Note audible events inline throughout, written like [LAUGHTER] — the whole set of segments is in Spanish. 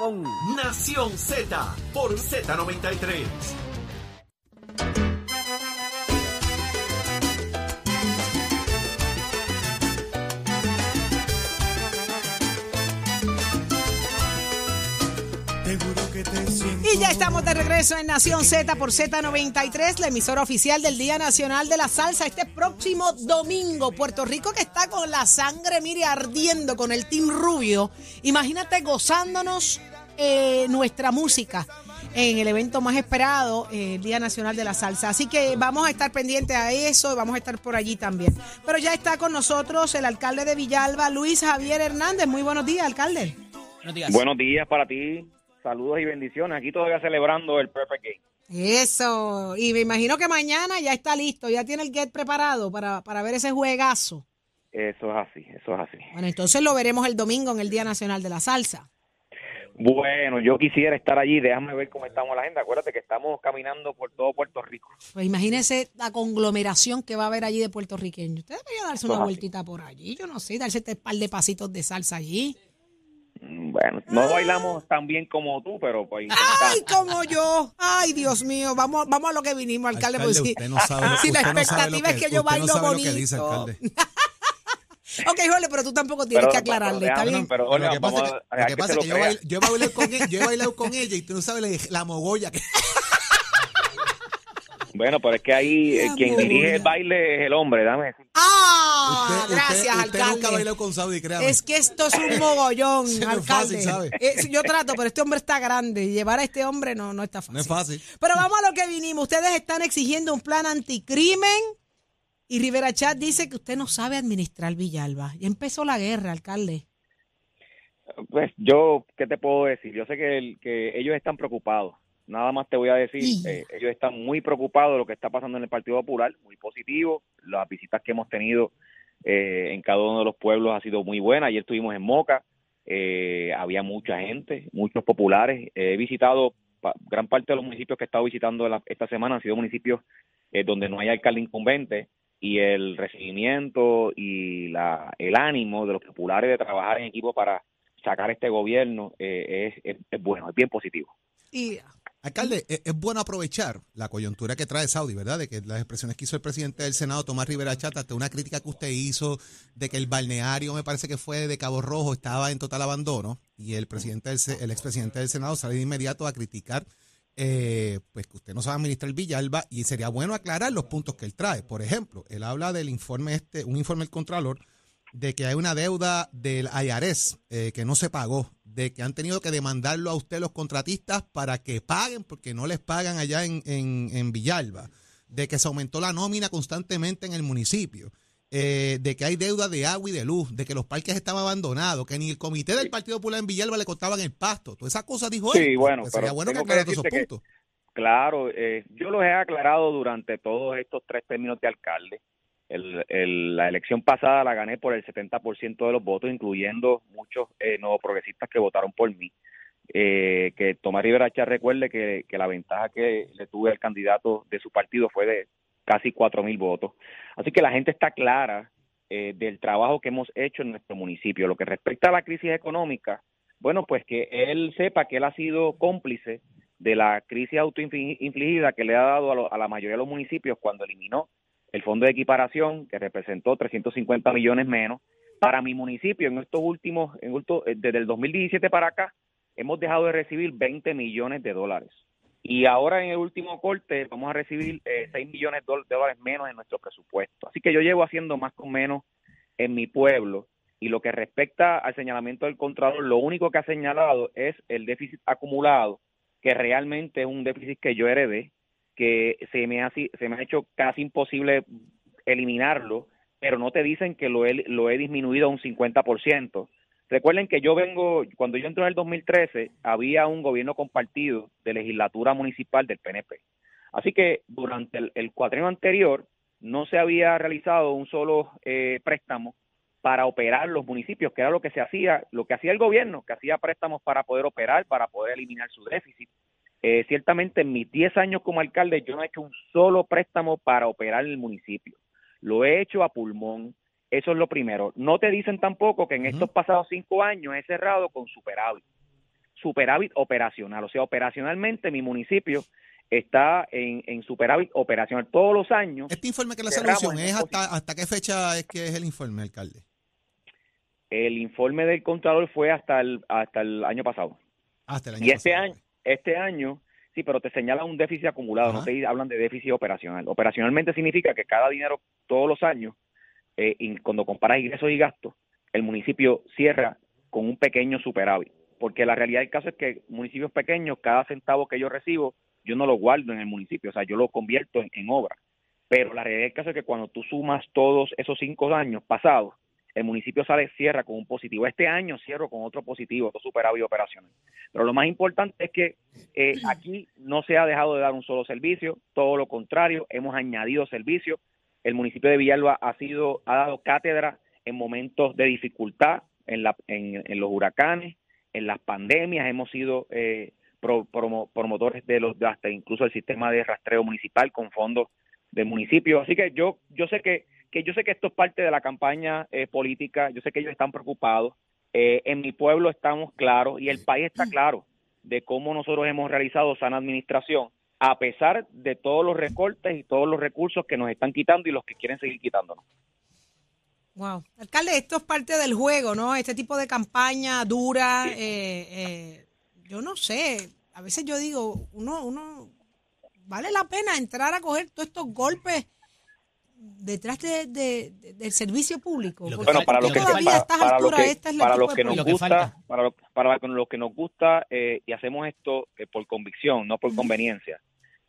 Japón. Nación Z por Z93. Y ya estamos de regreso en Nación Z por Z93, la emisora oficial del Día Nacional de la Salsa. Este próximo domingo, Puerto Rico que está con la sangre, mire, ardiendo con el Team Rubio. Imagínate gozándonos eh, nuestra música en el evento más esperado, eh, el Día Nacional de la Salsa. Así que vamos a estar pendientes a eso, vamos a estar por allí también. Pero ya está con nosotros el alcalde de Villalba, Luis Javier Hernández. Muy buenos días, alcalde. Buenos días. Buenos días para ti. Saludos y bendiciones. Aquí todavía celebrando el Perfect Game. Eso. Y me imagino que mañana ya está listo, ya tiene el get preparado para, para ver ese juegazo. Eso es así, eso es así. Bueno, entonces lo veremos el domingo en el Día Nacional de la Salsa. Bueno, yo quisiera estar allí. Déjame ver cómo estamos la agenda. Acuérdate que estamos caminando por todo Puerto Rico. Pues imagínese la conglomeración que va a haber allí de puertorriqueños. Usted debería darse una Eso es así. vueltita por allí, yo no sé, darse este par de pasitos de salsa allí. Mm, Bueno, no bailamos tan bien como tú, pero pues ¡Ay, como yo! ¡Ay, Dios mío! Vamos, vamos a lo que vinimos, alcalde. Alcalde, si- usted no sabe [LAUGHS] lo- si la usted no sabe lo expectativa es que yo no bailo lo bonito. que dice, alcalde. [LAUGHS] Ok, Jorge, pero tú tampoco tienes Pero- que aclararle, pero ¿está bien? Pero, Lo Olga, que pasa vamos es a- que, lo que, que pasa es que yo, crea. bail- yo he bailado con ella, yo he bailado con ella y tú no sabes la, la mogolla que [LAUGHS] Bueno, pero es que ahí eh, quien dirige el baile es el hombre, dame. ¡Ah! usted, usted- gracias, usted alcalde. nunca con Saudi, créame. Es que esto es un mogollón, [LAUGHS] Sí, no es alcalde. fácil, ¿sabe? Eh, yo trato, pero este hombre está grande. y Llevar a este hombre no, no está fácil. no es fácil. Pero vamos a lo que vinimos. Ustedes están exigiendo un plan anticrimen y Rivera Chat dice que usted no sabe administrar Villalba. Ya empezó la guerra, alcalde. Pues yo, ¿qué te puedo decir? Yo sé que, el- que ellos están preocupados. Nada más te voy a decir, eh, ellos están muy preocupados de lo que está pasando en el Partido Popular, muy positivo. Las visitas que hemos tenido eh, en cada uno de los pueblos ha sido muy buena. Ayer estuvimos en Moca, eh, había mucha gente, muchos populares. he visitado pa- gran parte de los municipios que he estado visitando la- esta semana han sido municipios eh, donde no hay alcalde incumbente y el recibimiento y la, el ánimo de los populares de trabajar en equipo para sacar este gobierno eh, es, es- es bueno, es bien positivo. Y Alcalde, es, es bueno aprovechar la coyuntura que trae Saudi, ¿verdad? De que las expresiones que hizo el presidente del Senado, Tomás Rivera Chata, ante una crítica que usted hizo de que el balneario, me parece que fue de Cabo Rojo, estaba en total abandono, y el presidente del, Se- el expresidente del Senado sale de inmediato a criticar eh, pues que usted no sabe administrar Villalba y sería bueno aclarar los puntos que él trae. Por ejemplo, él habla del informe este, un informe del Contralor, de que hay una deuda del IRS eh, que no se pagó, de que han tenido que demandarlo a usted los contratistas para que paguen porque no les pagan allá en, en Villalba, de que se aumentó la nómina constantemente en el municipio, eh, de que hay deuda de agua y de luz, de que los parques estaban abandonados, que ni el comité del Partido Popular en Villalba le cortaban el pasto. Todas esas cosas dijo él. Sí, bueno, Pues sería bueno que aclarara todos esos que- puntos. Claro, eh, yo los he aclarado durante todos estos tres términos de alcalde. El- el- la elección pasada la gané por el 70% de los votos, incluyendo muchos eh, nuevos progresistas que votaron por mí. Eh, que Tomás Rivera recuerde que, que la ventaja que le tuve al candidato de su partido fue de casi cuatro mil votos. Así que la gente está clara eh, del trabajo que hemos hecho en nuestro municipio. Lo que respecta a la crisis económica, bueno, pues que él sepa que él ha sido cómplice de la crisis autoinfligida que le ha dado a, la mayoría de los municipios cuando eliminó el fondo de equiparación, que representó 350 millones menos. Para mi municipio, en estos últimos, en eh, desde el 2017 para acá, hemos dejado de recibir 20 millones de dólares. Y ahora en el último corte vamos a recibir eh, 6 millones de dólares menos en nuestro presupuesto. Así que yo llevo haciendo más con menos en mi pueblo. Y lo que respecta al señalamiento del Contralor, lo único que ha señalado es el déficit acumulado, que realmente es un déficit que yo heredé, que se me ha, se me ha hecho casi imposible eliminarlo, pero no te dicen que lo he, lo he disminuido a un 50%. Recuerden que yo vengo, cuando yo entré en el 2013, había un gobierno compartido de legislatura municipal del PNP. Así que durante el, el anterior no se había realizado un solo eh, préstamo para operar los municipios, que era lo que se hacía, lo que hacía el gobierno, que hacía préstamos para poder operar, para poder eliminar su déficit. Eh, ciertamente en mis 10 años como alcalde yo no he hecho un solo préstamo para operar el municipio. Lo he hecho a pulmón. Eso es lo primero. No te dicen tampoco que en estos pasados cinco años he cerrado con superávit. superávit operacional. O sea, operacionalmente mi municipio está en, en superávit operacional todos los años. Este informe que la solución es hasta, hasta qué fecha es que es el informe, alcalde. El informe del Contralor fue hasta el, hasta el año pasado. Hasta el año Y este año, este año, sí, pero te señala un déficit acumulado, no te hablan de déficit operacional. Operacionalmente significa que cada dinero, todos los años, eh, cuando comparas ingresos y gastos, el municipio cierra con un pequeño superávit. Porque la realidad del caso es que municipios pequeños, cada centavo que yo recibo, yo no lo guardo en el municipio, o sea, yo lo convierto en, en obra. Pero la realidad del caso es que cuando tú sumas todos esos cinco años pasados, el municipio sale, cierra con un positivo. Este año cierro con otro positivo, otro superávit operacional. Pero lo más importante es que eh, aquí no se ha dejado de dar un solo servicio, todo lo contrario, hemos añadido servicios. El municipio de Villalba ha sido, ha dado cátedra en momentos de dificultad, en, la, en, en los huracanes, en las pandemias, hemos sido eh, pro- promo- promotores de los de hasta incluso el sistema de rastreo municipal con fondos del municipio. Así que yo, yo sé que, que yo sé que esto es parte de la campaña eh, política, yo sé que ellos están preocupados. Eh, en mi pueblo estamos claros y el país está claro de cómo nosotros hemos realizado sana administración, a pesar de todos los recortes y todos los recursos que nos están quitando y los que quieren seguir quitándonos. Wow. Alcalde, esto es parte del juego, ¿no? Este tipo de campaña dura, eh, eh, yo no sé, a veces yo digo, uno, uno, vale la pena entrar a coger todos estos golpes detrás de, de- de- del servicio público. Lo Porque Bueno, para los que, todavía a estas para, para que, esta es para los que nos lo que gusta, para, lo- para los que nos gusta eh, y hacemos esto eh, por convicción, no por conveniencia,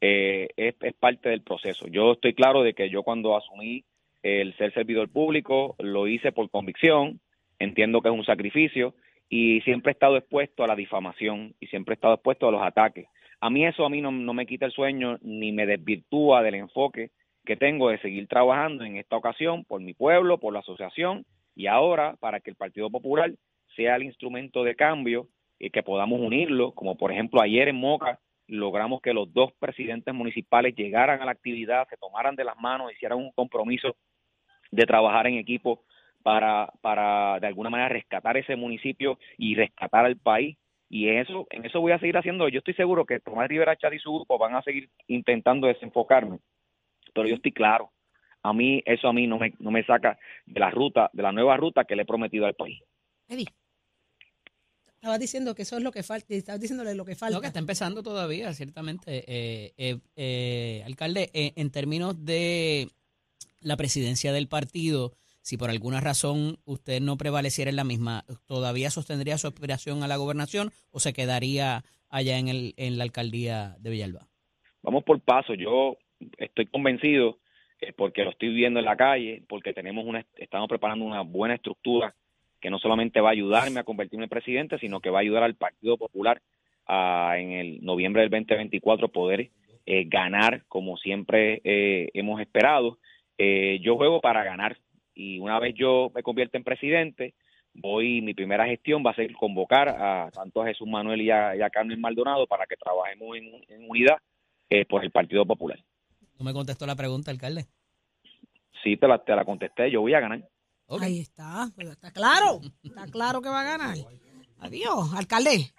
eh, es, parte del proceso. Yo estoy claro de que yo cuando asumí el ser servidor público lo hice por convicción, entiendo que es un sacrificio y siempre he estado expuesto a la difamación y siempre he estado expuesto a los ataques. A mí eso a mí no, no me quita el sueño ni me desvirtúa del enfoque que tengo de seguir trabajando en esta ocasión por mi pueblo, por la asociación y ahora para que el Partido Popular sea el instrumento de cambio y que podamos unirlo, como por ejemplo ayer en Moca logramos que los dos presidentes municipales llegaran a la actividad, se tomaran de las manos, hicieran un compromiso de trabajar en equipo para, para de alguna manera rescatar ese municipio y rescatar al país. Y eso, en eso voy a seguir haciendo. Yo estoy seguro que Tomás Rivera Chat y su grupo van a seguir intentando desenfocarme, pero yo estoy claro. A mí, eso a mí no me, no me saca de la ruta, de la nueva ruta que le he prometido al país. Estabas diciendo que eso es lo que falta, estabas diciéndole lo que falta. No, que está empezando todavía, ciertamente. Eh, eh, eh, alcalde, eh, en términos de la presidencia del partido, si por alguna razón usted no prevaleciera en la misma, ¿todavía sostendría su aspiración a la gobernación o se quedaría allá en, el, en la alcaldía de Villalba? Vamos por paso. Yo estoy convencido, eh, porque lo estoy viendo en la calle, porque tenemos una, estamos preparando una buena estructura que no solamente va a ayudarme a convertirme en presidente, sino que va a ayudar al Partido Popular a, en el noviembre del 2024 poder eh, ganar como siempre eh, hemos esperado. Eh, yo juego para ganar y una vez yo me convierta en presidente, voy, mi primera gestión va a ser convocar a tanto a Jesús Manuel y a, y a Carmen Maldonado para que trabajemos en, en unidad eh, por el Partido Popular. ¿No me contestó la pregunta, alcalde? Sí, te la, te la contesté, yo voy a ganar. Ahí está, pues está claro, está claro que va a ganar. Adiós, alcalde.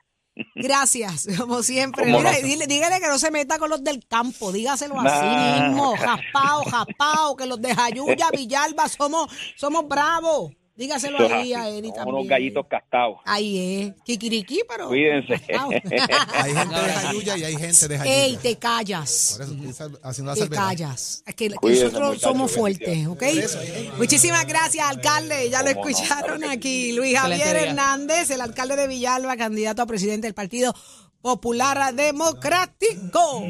Gracias, como siempre. ¿Cómo Mira, no? dile- dígale que no se meta con los del campo, dígaselo así mismo, jaspao, jaspao, que los de Jayuya, Villalba, somos, somos bravos. Dígaselo Eso ahí a somos también. unos gallitos castados. Ahí es, kikiriquí, pero... Cuídense. [LAUGHS] Hay gente de [LAUGHS] Jayuya y hay gente de Jayuya. Ey, te callas. Por eso haciendo Te callas. Es que, que Cuídense, nosotros somos fuertes, ¿ok? Muchísimas gracias, alcalde. Ya lo no, escucharon aquí. Luis Javier. Hernández, el alcalde de Villalba, candidato a presidente del Partido Popular Democrático.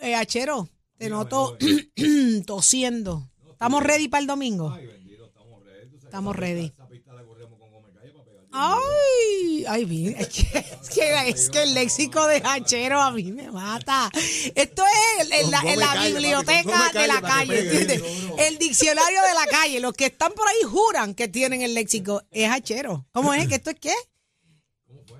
Eh, Achero, te noto [CLEARS THROAT] tosiendo. ¿Estamos ready para el domingo? Estamos ready. Ay, ay, mira, es que, es que, el léxico de Hachero a mí me mata. Esto es en la, Con en la come calle, biblioteca de la calle ¿entiendes? El diccionario de la calle. Los que están por ahí juran que tienen el léxico. Es Hachero. ¿Cómo es? ¿Que esto es qué?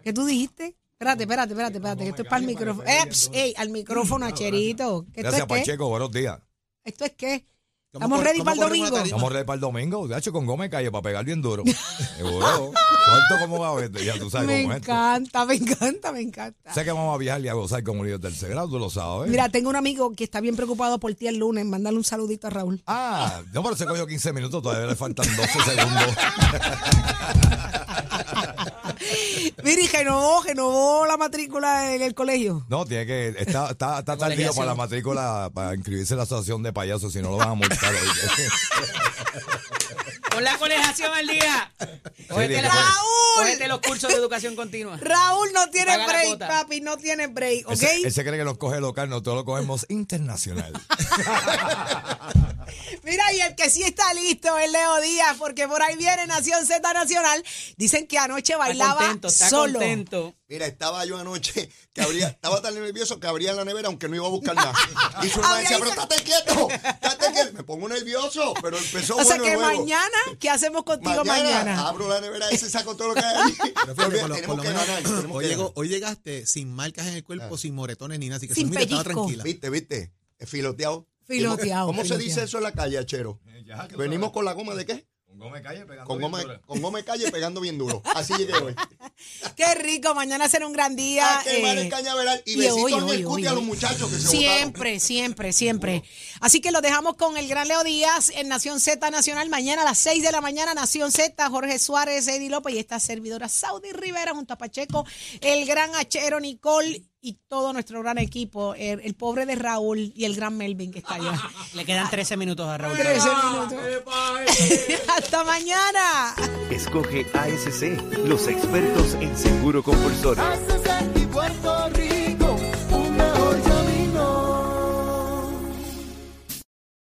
¿Qué tú dijiste? Espérate, espérate, espérate, espérate, que esto es para el micrófono. Eps, ey, al micrófono, Hacherito. ¿Que ¿Esto Gracias, es qué? Pacheco. Buenos días. ¿Esto es qué? ¿Estamos ready para el domingo? a reír para el domingo, de hecho, con goma de calle para pegar bien duro. [LAUGHS] Seguro. Suelto como va a ver, ya tú sabes Me cómo es encanta, me encanta, me encanta. Sé que vamos a viajar y a gozar con un niño de tercer grado, tú lo sabes. Mira, tengo un amigo que está bien preocupado por ti el lunes. Mándale un saludito a Raúl. Ah, no, pero se cogió 15 minutos, todavía le faltan 12 [LAUGHS] segundos. [LAUGHS] [LAUGHS] Mira, y renovó, renovó la matrícula en el colegio. No, tiene que. Está, está, está tardío para la matrícula, para inscribirse en la asociación de payasos, si no lo van a multar. Con [LAUGHS] la colegiación al día. Cógete, la- Raúl. cógete los cursos de educación continua. Raúl no tiene Paga break, papi, no tiene break, ¿ok? Él se- él se cree que nos coge local, nosotros lo cogemos internacional. [LAUGHS] Mira, y el que sí está listo es Leo Díaz, porque por ahí viene Nación Z Nacional. Dicen que anoche Está bailaba contento, está solo. contento. Mira, estaba yo anoche que abría, estaba tan nervioso que abría la nevera aunque no iba a buscar nada. [LAUGHS] Y su hermana decía, pero estate quieto, estate quieto. Me pongo nervioso, pero empezó O sea bueno que mañana, ¿qué hacemos contigo mañana? abro la nevera y se saco todo lo que hay. [LAUGHS] Pero fíjate, por lo- tenemos por lo que menos, ganar, tenemos hoy, llegó- llegaste sin marcas en el cuerpo, sin moretones ni nada, así que Sin eso, mira, estaba tranquila. Viste, viste, filoteado. Filoteado, ¿Cómo se dice eso en la calle, Achero? Venimos con la goma de qué? Con goma de calle pegando Con goma, con goma de calle pegando bien duro. Así llegué hoy. [LAUGHS] Qué rico, mañana será un gran día. A quemar eh, el cañaveral y y besitos hoy, en hoy, el cuti hoy, a los muchachos que se Siempre, siempre, siempre. Así que lo dejamos con el gran Leo Díaz en Nación Z Nacional. Mañana a las 6 de la mañana, Nación Z, Jorge Suárez, Eddie López y esta servidora Saudi Rivera junto a Pacheco, el gran Achero Nicole y todo nuestro gran equipo, el, el pobre de Raúl y el gran Melvin que está allá. [LAUGHS] Le quedan 13 minutos a Raúl. 13 minutos. [LAUGHS] Hasta mañana. Escoge ASC, los expertos en seguro compulsorio. Puerto Rico.